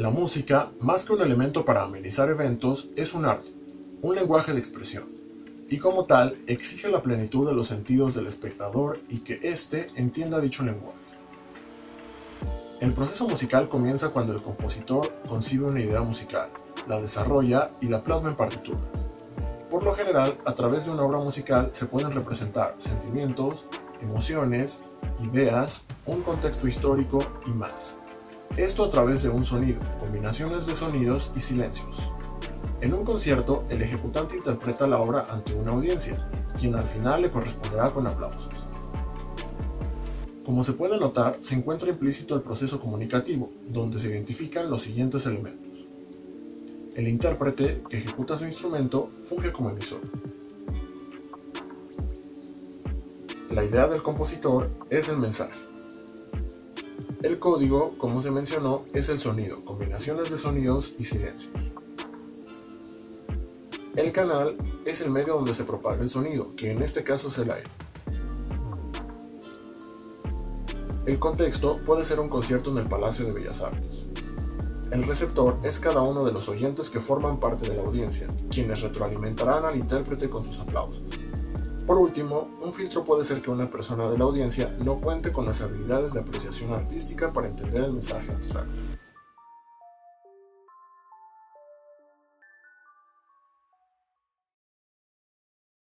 La música, más que un elemento para amenizar eventos, es un arte, un lenguaje de expresión, y como tal exige la plenitud de los sentidos del espectador y que éste entienda dicho lenguaje. El proceso musical comienza cuando el compositor concibe una idea musical, la desarrolla y la plasma en partituras. Por lo general, a través de una obra musical se pueden representar sentimientos, emociones, ideas, un contexto histórico y más. Esto a través de un sonido, combinaciones de sonidos y silencios. En un concierto, el ejecutante interpreta la obra ante una audiencia, quien al final le corresponderá con aplausos. Como se puede notar, se encuentra implícito el proceso comunicativo, donde se identifican los siguientes elementos. El intérprete, que ejecuta su instrumento, funge como emisor. La idea del compositor es el mensaje. El código, como se mencionó, es el sonido, combinaciones de sonidos y silencios. El canal es el medio donde se propaga el sonido, que en este caso es el aire. El contexto puede ser un concierto en el Palacio de Bellas Artes. El receptor es cada uno de los oyentes que forman parte de la audiencia, quienes retroalimentarán al intérprete con sus aplausos. Por último, un filtro puede ser que una persona de la audiencia no cuente con las habilidades de apreciación artística para entender el mensaje abstracto.